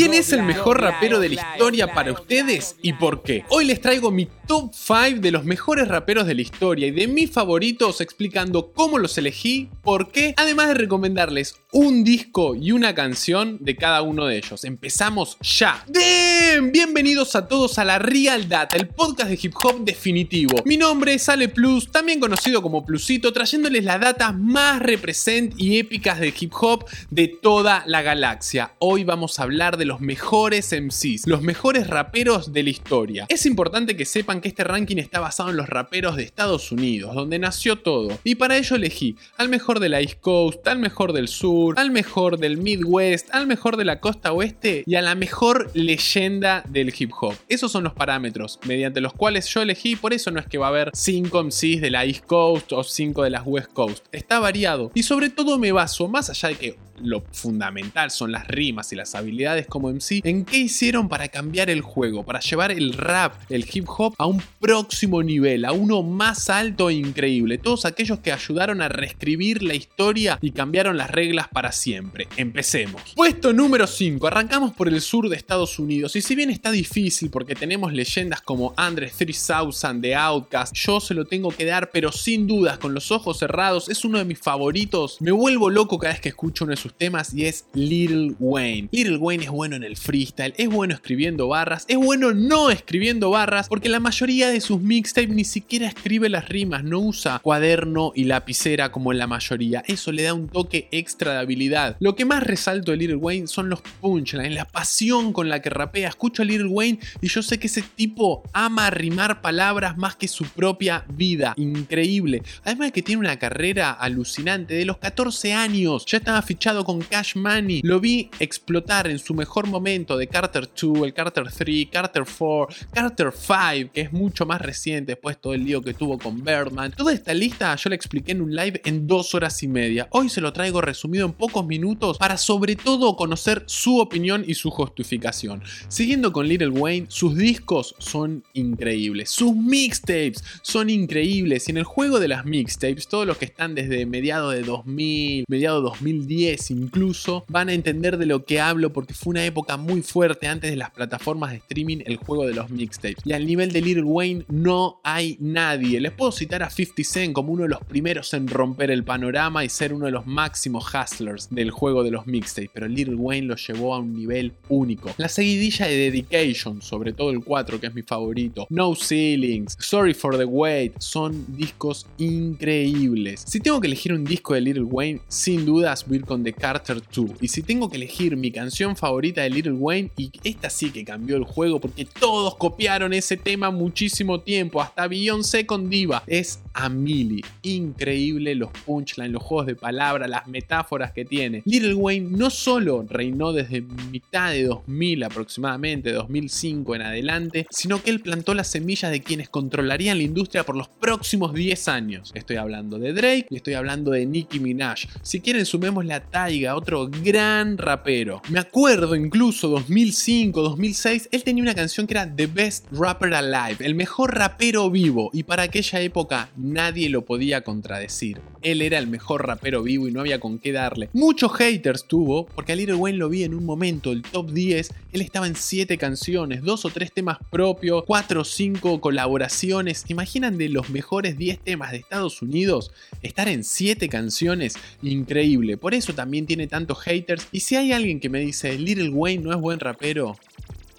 ¿Quién es el mejor rapero de la historia para ustedes y por qué? Hoy les traigo mi top 5 de los mejores raperos de la historia y de mis favoritos explicando cómo los elegí, por qué, además de recomendarles un disco y una canción de cada uno de ellos. Empezamos ya. ¡Bien! Bienvenidos a todos a la Real Data, el podcast de hip hop definitivo. Mi nombre es Ale Plus, también conocido como Plusito, trayéndoles la data más represent y épicas de hip hop de toda la galaxia. Hoy vamos a hablar de los mejores MCs, los mejores raperos de la historia. Es importante que sepan que este ranking está basado en los raperos de Estados Unidos, donde nació todo. Y para ello elegí al mejor de la East Coast, al mejor del sur, al mejor del Midwest, al mejor de la costa oeste y a la mejor leyenda del hip hop. Esos son los parámetros mediante los cuales yo elegí, por eso no es que va a haber 5 MCs de la East Coast o 5 de las West Coast. Está variado y sobre todo me baso, más allá de que lo fundamental son las rimas y las habilidades como MC, en qué hicieron para cambiar el juego, para llevar el rap, el hip hop a un próximo nivel, a uno más alto e increíble. Todos aquellos que ayudaron a reescribir la historia y cambiaron las reglas para siempre. Empecemos. Puesto número 5. Arrancamos por el sur de Estados Unidos y si bien está difícil porque tenemos leyendas como Andre 3000 de Outcast, yo se lo tengo que dar, pero sin dudas, con los ojos cerrados, es uno de mis favoritos. Me vuelvo loco cada vez que escucho uno de sus temas y es Little Wayne. Little Wayne es bueno en el freestyle, es bueno escribiendo barras, es bueno no escribiendo barras porque la mayoría de sus mixtapes ni siquiera escribe las rimas, no usa cuaderno y lapicera como la mayoría. Eso le da un toque extra de habilidad. Lo que más resalto de Little Wayne son los punchlines, la pasión con la que rapea. Escucho a Little Wayne y yo sé que ese tipo ama rimar palabras más que su propia vida. Increíble. Además de que tiene una carrera alucinante. De los 14 años ya estaba fichado con Cash Money. Lo vi explotar en su mejor momento de Carter 2, el Carter 3, Carter 4, Carter 5, que es mucho más reciente después todo el lío que tuvo con Birdman. Toda esta lista yo la expliqué en un live en dos horas y media. Hoy se lo traigo resumido pocos minutos para sobre todo conocer su opinión y su justificación. Siguiendo con Little Wayne, sus discos son increíbles, sus mixtapes son increíbles y en el juego de las mixtapes, todos los que están desde mediados de 2000, mediados de 2010 incluso van a entender de lo que hablo porque fue una época muy fuerte antes de las plataformas de streaming el juego de los mixtapes. Y al nivel de Little Wayne no hay nadie. Les puedo citar a 50 Cent como uno de los primeros en romper el panorama y ser uno de los máximos del juego de los mixtapes, pero Little Wayne lo llevó a un nivel único. La seguidilla de Dedication, sobre todo el 4 que es mi favorito, No Ceilings, Sorry for the Wait, son discos increíbles. Si tengo que elegir un disco de Little Wayne, sin dudas voy a con The Carter 2. Y si tengo que elegir mi canción favorita de Little Wayne, y esta sí que cambió el juego porque todos copiaron ese tema muchísimo tiempo, hasta Beyoncé con Diva, es Amelie. Increíble los punchlines, los juegos de palabras, las metáforas que tiene. Little Wayne no solo reinó desde mitad de 2000 aproximadamente, 2005 en adelante, sino que él plantó las semillas de quienes controlarían la industria por los próximos 10 años. Estoy hablando de Drake y estoy hablando de Nicki Minaj. Si quieren sumemos la Taiga, otro gran rapero. Me acuerdo incluso 2005, 2006, él tenía una canción que era The Best Rapper Alive, el mejor rapero vivo, y para aquella época nadie lo podía contradecir. Él era el mejor rapero vivo y no había con qué Muchos haters tuvo, porque a Little Wayne lo vi en un momento, el top 10, él estaba en 7 canciones, 2 o 3 temas propios, 4 o 5 colaboraciones. ¿Imaginan de los mejores 10 temas de Estados Unidos? Estar en 7 canciones, increíble. Por eso también tiene tantos haters. Y si hay alguien que me dice, Little Wayne no es buen rapero,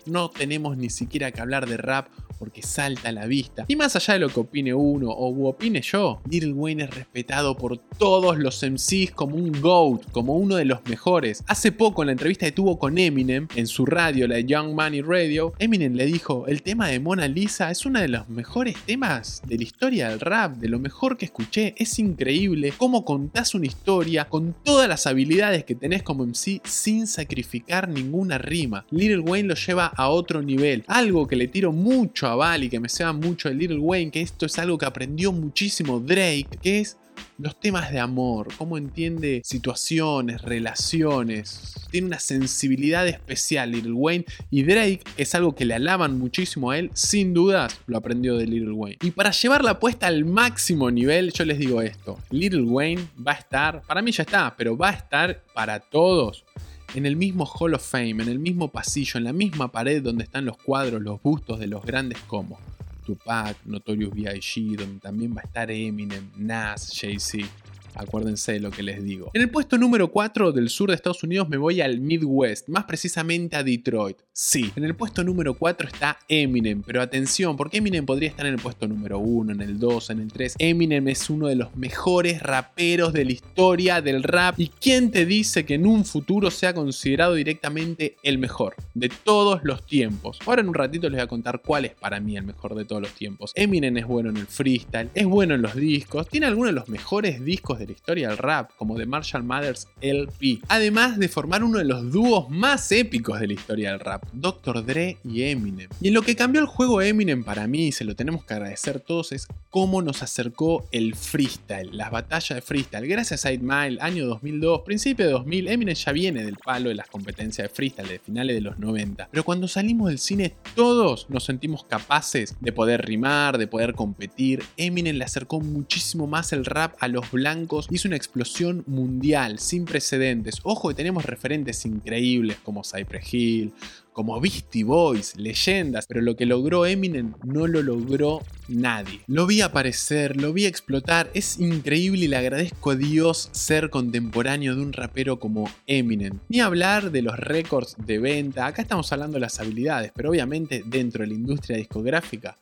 no tenemos ni siquiera que hablar de rap porque salta a la vista. Y más allá de lo que opine uno o opine yo, Little Wayne es respetado por todos los MCs como un GOAT, como uno de los mejores. Hace poco en la entrevista que tuvo con Eminem en su radio, la Young Money Radio, Eminem le dijo, el tema de Mona Lisa es uno de los mejores temas de la historia del rap, de lo mejor que escuché. Es increíble cómo contás una historia con todas las habilidades que tenés como MC sin sacrificar ninguna rima. Little Wayne lo lleva a otro nivel. Algo que le tiro mucho a Y que me sea mucho de Little Wayne, que esto es algo que aprendió muchísimo Drake, que es los temas de amor, cómo entiende situaciones, relaciones. Tiene una sensibilidad especial Little Wayne y Drake, es algo que le alaban muchísimo a él, sin dudas lo aprendió de Little Wayne. Y para llevar la apuesta al máximo nivel, yo les digo esto, Little Wayne va a estar, para mí ya está, pero va a estar para todos en el mismo Hall of Fame, en el mismo pasillo, en la misma pared donde están los cuadros, los bustos de los grandes como Tupac, Notorious B.I.G., donde también va a estar Eminem, Nas, Jay-Z. Acuérdense de lo que les digo. En el puesto número 4 del sur de Estados Unidos me voy al Midwest, más precisamente a Detroit. Sí, en el puesto número 4 está Eminem, pero atención, porque Eminem podría estar en el puesto número 1, en el 2, en el 3. Eminem es uno de los mejores raperos de la historia del rap. ¿Y quién te dice que en un futuro sea considerado directamente el mejor de todos los tiempos? Ahora en un ratito les voy a contar cuál es para mí el mejor de todos los tiempos. Eminem es bueno en el freestyle, es bueno en los discos, tiene algunos de los mejores discos de la historia del rap, como The Marshall Mathers LP. Además de formar uno de los dúos más épicos de la historia del rap, Dr. Dre y Eminem. Y lo que cambió el juego Eminem para mí, y se lo tenemos que agradecer todos, es cómo nos acercó el freestyle, las batallas de freestyle. Gracias a 8 Mile, año 2002, principio de 2000, Eminem ya viene del palo de las competencias de freestyle de finales de los 90. Pero cuando salimos del cine, todos nos sentimos capaces de poder rimar, de poder competir. Eminem le acercó muchísimo más el rap a los blancos hizo una explosión mundial sin precedentes. Ojo que tenemos referentes increíbles como Cypress Hill, como Beastie Boys, leyendas, pero lo que logró Eminem no lo logró nadie. Lo vi aparecer, lo vi explotar, es increíble y le agradezco a Dios ser contemporáneo de un rapero como Eminem. Ni hablar de los récords de venta, acá estamos hablando de las habilidades, pero obviamente dentro de la industria discográfica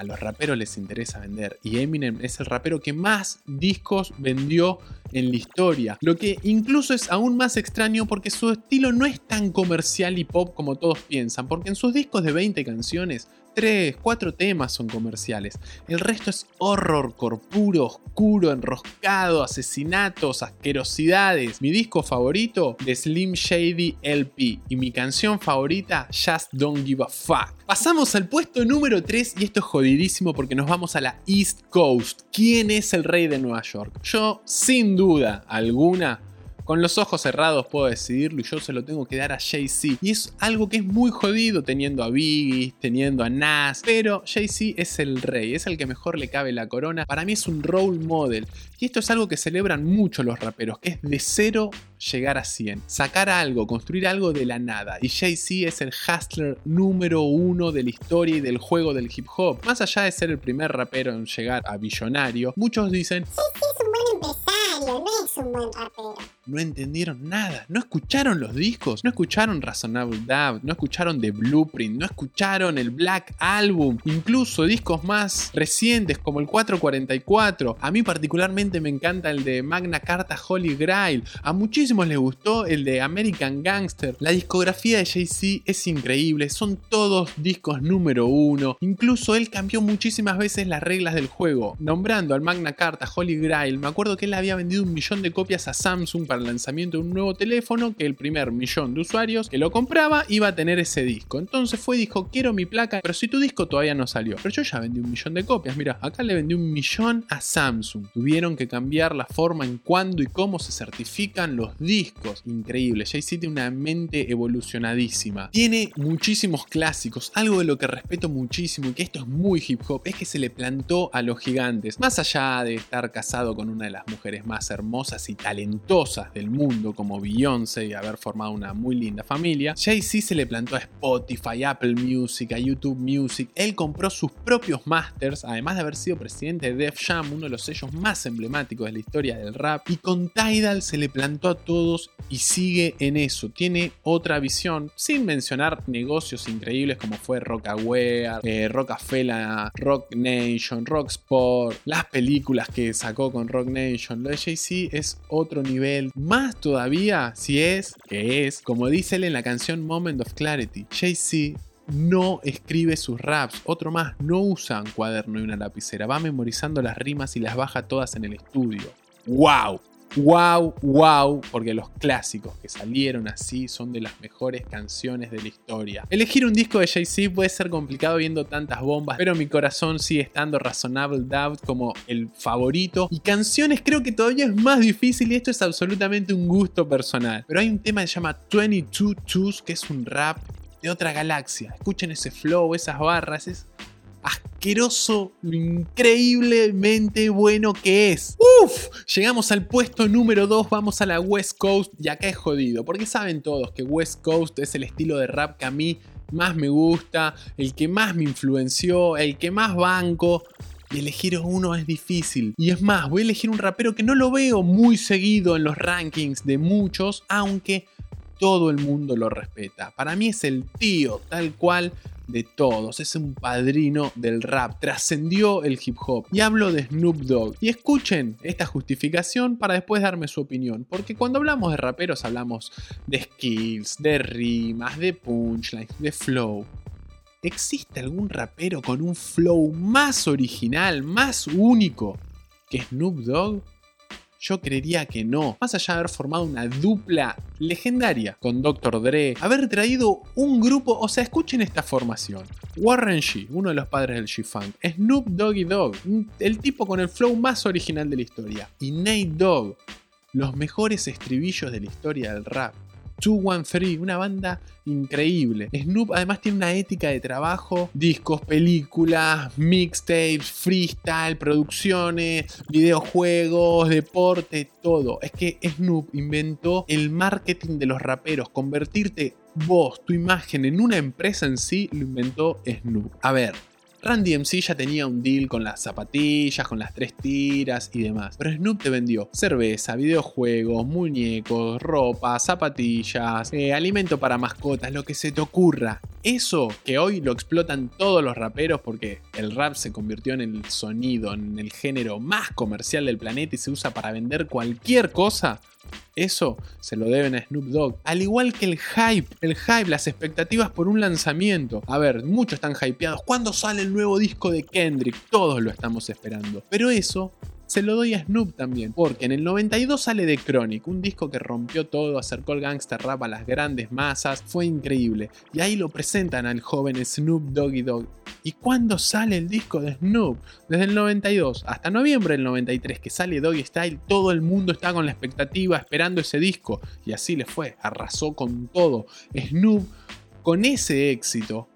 a los raperos les interesa vender. Y Eminem es el rapero que más discos vendió en la historia. Lo que incluso es aún más extraño porque su estilo no es tan comercial y pop como todos piensan, porque en sus discos de 20 canciones 3, 4 temas son comerciales. El resto es horror corpuro, oscuro, enroscado, asesinatos, asquerosidades. Mi disco favorito de Slim Shady LP y mi canción favorita Just Don't Give a Fuck. Pasamos al puesto número 3 y esto es jodidísimo porque nos vamos a la East Coast. ¿Quién es el rey de Nueva York? Yo, sin duda alguna, con los ojos cerrados puedo decidirlo y yo se lo tengo que dar a Jay-Z. Y es algo que es muy jodido teniendo a Biggie, teniendo a Nas. Pero Jay-Z es el rey, es el que mejor le cabe la corona. Para mí es un role model. Y esto es algo que celebran mucho los raperos, que es de cero llegar a 100. Sacar algo, construir algo de la nada. Y Jay-Z es el hustler número uno de la historia y del juego del hip hop. Más allá de ser el primer rapero en llegar a billonario, muchos dicen... no entendieron nada, no escucharon los discos, no escucharon Razonable Doubt, no escucharon The Blueprint, no escucharon el Black Album, incluso discos más recientes como el 444. A mí particularmente me encanta el de Magna Carta Holy Grail, a muchísimos les gustó el de American Gangster. La discografía de Jay-Z es increíble, son todos discos número uno, incluso él cambió muchísimas veces las reglas del juego, nombrando al Magna Carta Holy Grail. Me acuerdo que él había vendido un millón de copias a Samsung para el lanzamiento de un nuevo teléfono que el primer millón de usuarios que lo compraba iba a tener ese disco. Entonces fue y dijo, quiero mi placa, pero si tu disco todavía no salió. Pero yo ya vendí un millón de copias, mira, acá le vendí un millón a Samsung. Tuvieron que cambiar la forma en cuándo y cómo se certifican los discos. Increíble, Jay-Z tiene una mente evolucionadísima. Tiene muchísimos clásicos, algo de lo que respeto muchísimo y que esto es muy hip hop, es que se le plantó a los gigantes. Más allá de estar casado con una de las mujeres más hermosas y talentosas del mundo como Beyoncé y haber formado una muy linda familia, Jay-Z se le plantó a Spotify, Apple Music, a YouTube Music. Él compró sus propios masters, además de haber sido presidente de Def Jam, uno de los sellos más emblemáticos de la historia del rap. Y con Tidal se le plantó a todos y sigue en eso. Tiene otra visión, sin mencionar negocios increíbles como fue Rockaware, eh, Rockafella, Rock Nation, Rock Sport, las películas que sacó con Rock Nation. Lo de Jay-Z es otro nivel más todavía si es, que es, como dice él en la canción Moment of Clarity, Jay-Z no escribe sus raps. Otro más, no usa un cuaderno y una lapicera. Va memorizando las rimas y las baja todas en el estudio. ¡Wow! Wow, wow, porque los clásicos que salieron así son de las mejores canciones de la historia. Elegir un disco de Jay-Z puede ser complicado viendo tantas bombas, pero mi corazón sigue estando Razonable Doubt como el favorito. Y canciones creo que todavía es más difícil y esto es absolutamente un gusto personal. Pero hay un tema que se llama 22 Twos que es un rap de otra galaxia. Escuchen ese flow, esas barras, es asqueroso lo increíblemente bueno que es. Uf, llegamos al puesto número 2, vamos a la West Coast y acá es jodido, porque saben todos que West Coast es el estilo de rap que a mí más me gusta, el que más me influenció, el que más banco. Y elegir uno es difícil. Y es más, voy a elegir un rapero que no lo veo muy seguido en los rankings de muchos, aunque todo el mundo lo respeta. Para mí es el tío, tal cual de todos, es un padrino del rap, trascendió el hip hop. Y hablo de Snoop Dogg. Y escuchen esta justificación para después darme su opinión, porque cuando hablamos de raperos hablamos de skills, de rimas, de punchlines, de flow. ¿Existe algún rapero con un flow más original, más único que Snoop Dogg? Yo creería que no. Más allá de haber formado una dupla legendaria con Dr. Dre, haber traído un grupo, o sea, escuchen esta formación. Warren G, uno de los padres del G-Funk, Snoop Doggy Dogg, el tipo con el flow más original de la historia, y Nate Dogg, los mejores estribillos de la historia del rap. 213, una banda increíble. Snoop además tiene una ética de trabajo, discos, películas, mixtapes, freestyle, producciones, videojuegos, deporte, todo. Es que Snoop inventó el marketing de los raperos, convertirte vos, tu imagen en una empresa en sí, lo inventó Snoop. A ver, Randy MC ya tenía un deal con las zapatillas, con las tres tiras y demás. Pero Snoop te vendió cerveza, videojuegos, muñecos, ropa, zapatillas, eh, alimento para mascotas, lo que se te ocurra. Eso que hoy lo explotan todos los raperos porque el rap se convirtió en el sonido, en el género más comercial del planeta y se usa para vender cualquier cosa. Eso se lo deben a Snoop Dogg. Al igual que el hype, el hype, las expectativas por un lanzamiento. A ver, muchos están hypeados. ¿Cuándo sale el nuevo disco de Kendrick? Todos lo estamos esperando. Pero eso se lo doy a Snoop también, porque en el 92 sale The Chronic, un disco que rompió todo, acercó el gangster rap a las grandes masas, fue increíble. Y ahí lo presentan al joven Snoop Doggy Dogg. ¿Y cuándo sale el disco de Snoop? Desde el 92 hasta noviembre del 93 que sale Doggy Style, todo el mundo está con la expectativa esperando ese disco. Y así le fue, arrasó con todo. Snoop, con ese éxito,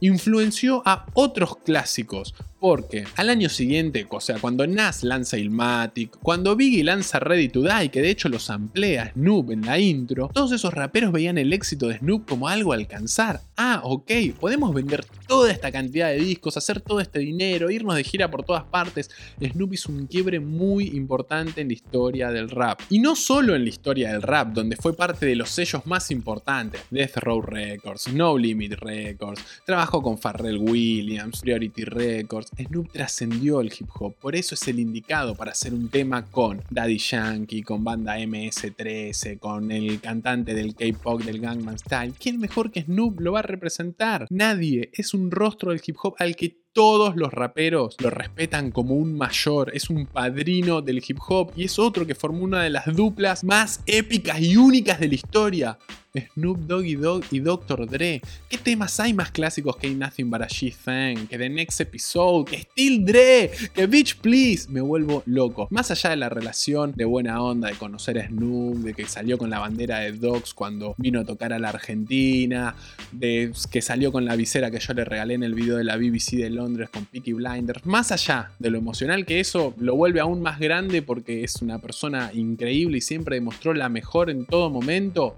influenció a otros clásicos, porque al año siguiente, o sea, cuando Nas lanza Ilmatic, cuando Biggie lanza Ready to Die, que de hecho los amplía Snoop en la intro, todos esos raperos veían el éxito de Snoop como algo a alcanzar. Ah, ok, podemos vender toda esta cantidad de discos, hacer todo este dinero, irnos de gira por todas partes. Snoop hizo un quiebre muy importante en la historia del rap. Y no solo en la historia del rap, donde fue parte de los sellos más importantes, Death Row Records, No Limit Records, trabajó con Pharrell Williams, Priority Records, Snoop trascendió el hip hop, por eso es el indicado para hacer un tema con Daddy Yankee, con banda MS13, con el cantante del K-pop del Gangnam Style. ¿Quién mejor que Snoop lo va a representar? Nadie, es un rostro del hip hop al que todos los raperos lo respetan como un mayor, es un padrino del hip hop y es otro que formó una de las duplas más épicas y únicas de la historia. Snoop Dogg y Dr. Dre. ¿Qué temas hay más clásicos que Nothing But a Thing, que The Next Episode, que Still Dre, que Bitch Please? Me vuelvo loco. Más allá de la relación de buena onda, de conocer a Snoop, de que salió con la bandera de Dogs cuando vino a tocar a la Argentina, de que salió con la visera que yo le regalé en el video de la BBC de Londres con Peaky Blinders. Más allá de lo emocional que eso lo vuelve aún más grande porque es una persona increíble y siempre demostró la mejor en todo momento.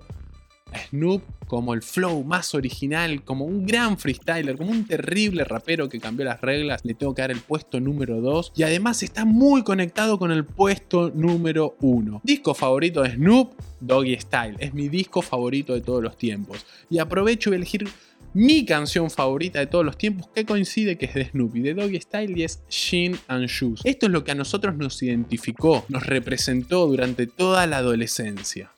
Snoop como el flow más original, como un gran freestyler, como un terrible rapero que cambió las reglas, le tengo que dar el puesto número 2 y además está muy conectado con el puesto número 1. Disco favorito de Snoop, Doggy Style, es mi disco favorito de todos los tiempos. Y aprovecho y elegir mi canción favorita de todos los tiempos que coincide que es de Snoopy, de Doggy Style y es Shin and Shoes. Esto es lo que a nosotros nos identificó, nos representó durante toda la adolescencia.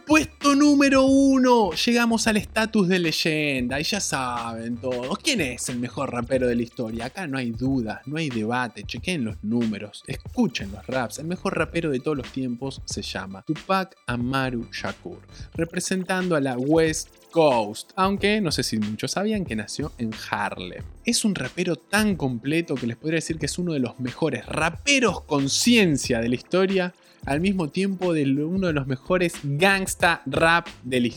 Puesto número uno. Llegamos al estatus de leyenda y ya saben todos. ¿Quién es el mejor rapero de la historia? Acá no hay dudas, no hay debate. Chequen los números, escuchen los raps. El mejor rapero de todos los tiempos se llama Tupac Amaru Shakur, representando a la West Coast, aunque no sé si muchos sabían que nació en Harlem. Es un rapero tan completo que les podría decir que es uno de los mejores raperos con ciencia de la historia al mismo tiempo de uno de los mejores gangsta rap de la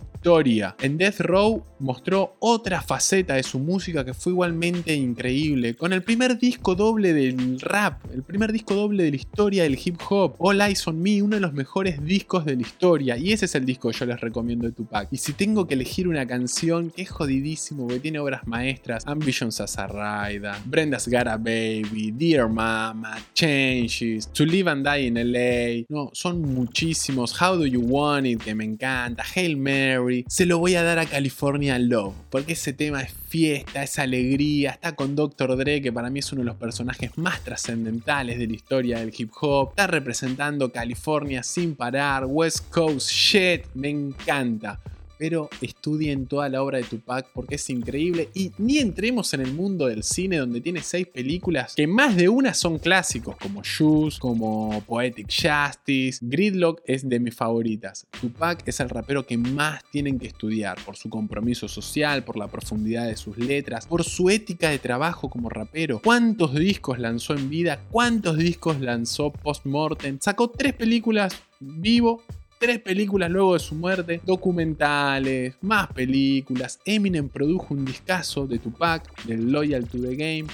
En Death Row mostró otra faceta de su música que fue igualmente increíble. Con el primer disco doble del rap, el primer disco doble de la historia del hip hop, All Eyes on Me, uno de los mejores discos de la historia. Y ese es el disco que yo les recomiendo de Tupac. Y si tengo que elegir una canción que es jodidísimo, que tiene obras maestras, Ambitions as a Raida, Brenda's Got a Baby, Dear Mama, Changes, To Live and Die in LA. No, son muchísimos. How Do You Want It, que me encanta. Hail Mary. Se lo voy a dar a California Love, porque ese tema es fiesta, es alegría. Está con Dr. Dre, que para mí es uno de los personajes más trascendentales de la historia del hip hop. Está representando California sin parar. West Coast shit, me encanta pero estudien toda la obra de Tupac porque es increíble y ni entremos en el mundo del cine donde tiene seis películas que más de una son clásicos como Shoes, como Poetic Justice, Gridlock es de mis favoritas. Tupac es el rapero que más tienen que estudiar por su compromiso social, por la profundidad de sus letras, por su ética de trabajo como rapero. ¿Cuántos discos lanzó en vida? ¿Cuántos discos lanzó post-mortem? Sacó tres películas vivo tres películas luego de su muerte, documentales, más películas. Eminem produjo un discazo de Tupac, del Loyal to the Game.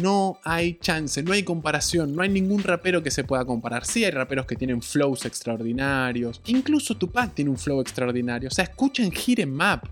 No hay chance, no hay comparación, no hay ningún rapero que se pueda comparar. Sí hay raperos que tienen flows extraordinarios. Incluso Tupac tiene un flow extraordinario. O sea, escuchen Hit Map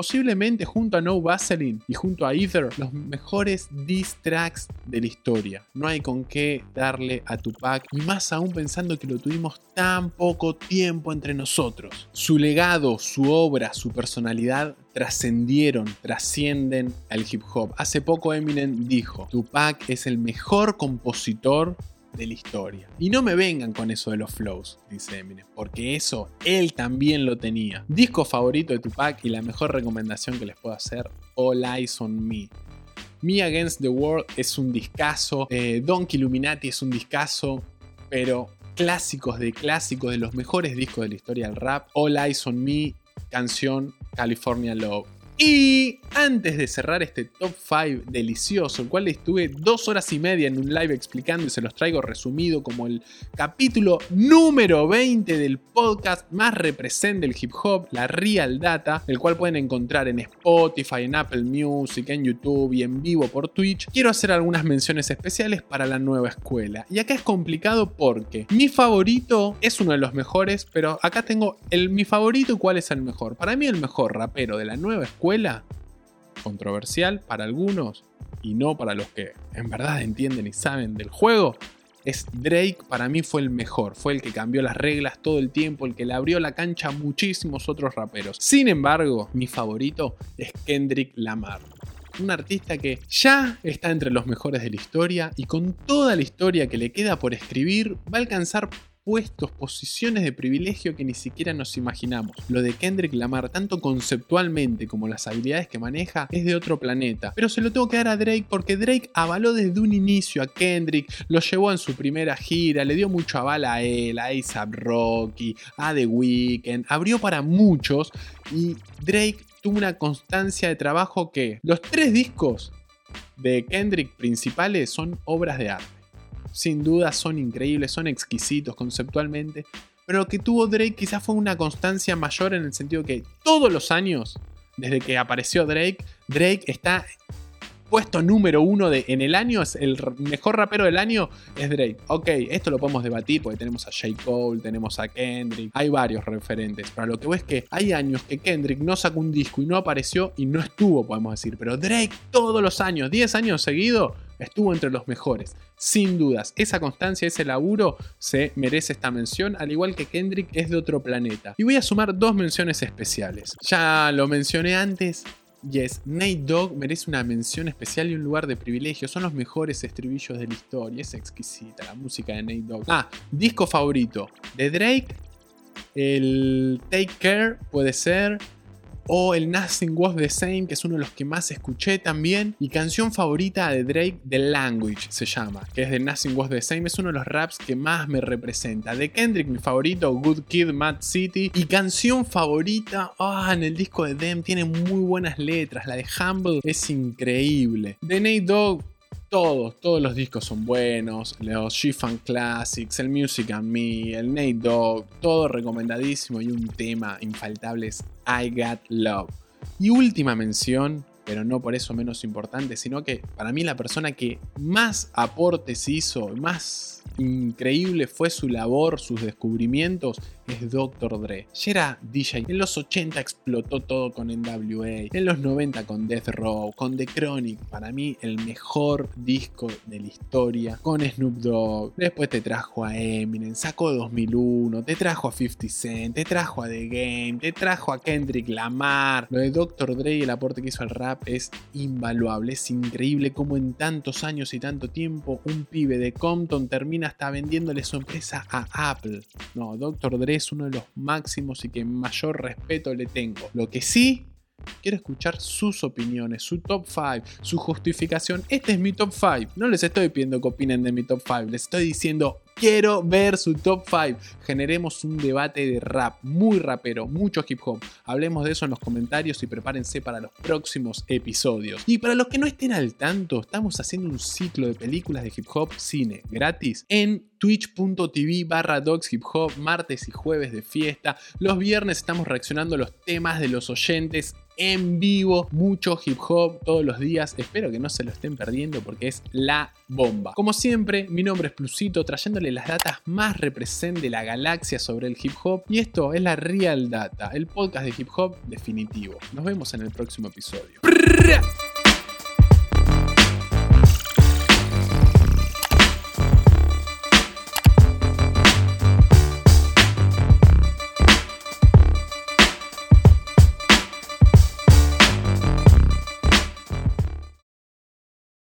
posiblemente junto a No Vaseline y junto a Ether, los mejores diss tracks de la historia. No hay con qué darle a Tupac, y más aún pensando que lo tuvimos tan poco tiempo entre nosotros. Su legado, su obra, su personalidad trascendieron, trascienden al hip hop. Hace poco Eminem dijo, Tupac es el mejor compositor de la historia. Y no me vengan con eso de los flows, dice Eminem, porque eso él también lo tenía. Disco favorito de Tupac y la mejor recomendación que les puedo hacer, All Eyes on Me. Me Against the World es un discazo, eh, Donkey Illuminati es un discazo, pero clásicos de clásicos de los mejores discos de la historia del rap, All Eyes on Me, canción California Love. Y antes de cerrar este top 5 delicioso, el cual estuve dos horas y media en un live explicando y se los traigo resumido como el capítulo número 20 del podcast más represente del hip hop, la Real Data, el cual pueden encontrar en Spotify, en Apple Music, en YouTube y en vivo por Twitch, quiero hacer algunas menciones especiales para la nueva escuela. Y acá es complicado porque mi favorito es uno de los mejores, pero acá tengo el mi favorito y cuál es el mejor. Para mí el mejor rapero de la nueva escuela controversial para algunos y no para los que en verdad entienden y saben del juego, es Drake, para mí fue el mejor, fue el que cambió las reglas todo el tiempo, el que le abrió la cancha a muchísimos otros raperos. Sin embargo, mi favorito es Kendrick Lamar. Un artista que ya está entre los mejores de la historia y con toda la historia que le queda por escribir va a alcanzar puestos, posiciones de privilegio que ni siquiera nos imaginamos. Lo de Kendrick Lamar, tanto conceptualmente como las habilidades que maneja, es de otro planeta. Pero se lo tengo que dar a Drake porque Drake avaló desde un inicio a Kendrick, lo llevó en su primera gira, le dio mucho aval a él, a ASAP Rocky, a The Weeknd, abrió para muchos y Drake tuvo una constancia de trabajo que los tres discos de Kendrick principales son obras de arte sin duda son increíbles, son exquisitos conceptualmente, pero lo que tuvo Drake quizás fue una constancia mayor en el sentido que todos los años, desde que apareció Drake, Drake está puesto número uno de, en el año, es el mejor rapero del año es Drake. Ok, esto lo podemos debatir porque tenemos a J. Cole, tenemos a Kendrick, hay varios referentes. Pero lo que veo es que hay años que Kendrick no sacó un disco y no apareció y no estuvo, podemos decir. Pero Drake todos los años, 10 años seguidos, estuvo entre los mejores. Sin dudas, esa constancia, ese laburo se merece esta mención, al igual que Kendrick es de otro planeta. Y voy a sumar dos menciones especiales. Ya lo mencioné antes, Yes, Nate Dogg merece una mención especial y un lugar de privilegio. Son los mejores estribillos de la historia. Es exquisita la música de Nate Dogg. Ah, disco favorito de Drake. El Take Care puede ser o el Nothing Was the Same, que es uno de los que más escuché también, y canción favorita de Drake, The Language se llama, que es de Nothing Was the Same, es uno de los raps que más me representa. De Kendrick, mi favorito, Good Kid, Mad City, y canción favorita, ah, en el disco de Dem tiene muy buenas letras, la de Humble es increíble. De Nate Dogg, todos, todos los discos son buenos. Los G-Fan Classics, el Music and Me, el Nate Dogg, todo recomendadísimo. Y un tema infaltable es I Got Love. Y última mención, pero no por eso menos importante, sino que para mí la persona que más aportes hizo, más increíble fue su labor, sus descubrimientos, es Dr. Dre. Ya era DJ. En los 80 explotó todo con NWA. En los 90 con Death Row, con The Chronic. Para mí el mejor disco de la historia. Con Snoop Dogg. Después te trajo a Eminem. Sacó 2001. Te trajo a 50 Cent. Te trajo a The Game. Te trajo a Kendrick Lamar. Lo de Dr. Dre y el aporte que hizo al rap es invaluable. Es increíble cómo en tantos años y tanto tiempo un pibe de Compton termina hasta vendiéndole su empresa a Apple. No, Dr. Dre es uno de los máximos y que mayor respeto le tengo. Lo que sí, quiero escuchar sus opiniones, su top 5, su justificación. Este es mi top 5. No les estoy pidiendo que opinen de mi top 5, les estoy diciendo Quiero ver su top 5. Generemos un debate de rap, muy rapero, mucho hip hop. Hablemos de eso en los comentarios y prepárense para los próximos episodios. Y para los que no estén al tanto, estamos haciendo un ciclo de películas de hip hop cine gratis en twitch.tv barra dogs hip hop, martes y jueves de fiesta. Los viernes estamos reaccionando a los temas de los oyentes en vivo, mucho hip hop todos los días. Espero que no se lo estén perdiendo porque es la bomba. Como siempre, mi nombre es Plusito, trayéndole las datas más represent de la galaxia sobre el hip hop. Y esto es la Real Data, el podcast de hip hop definitivo. Nos vemos en el próximo episodio.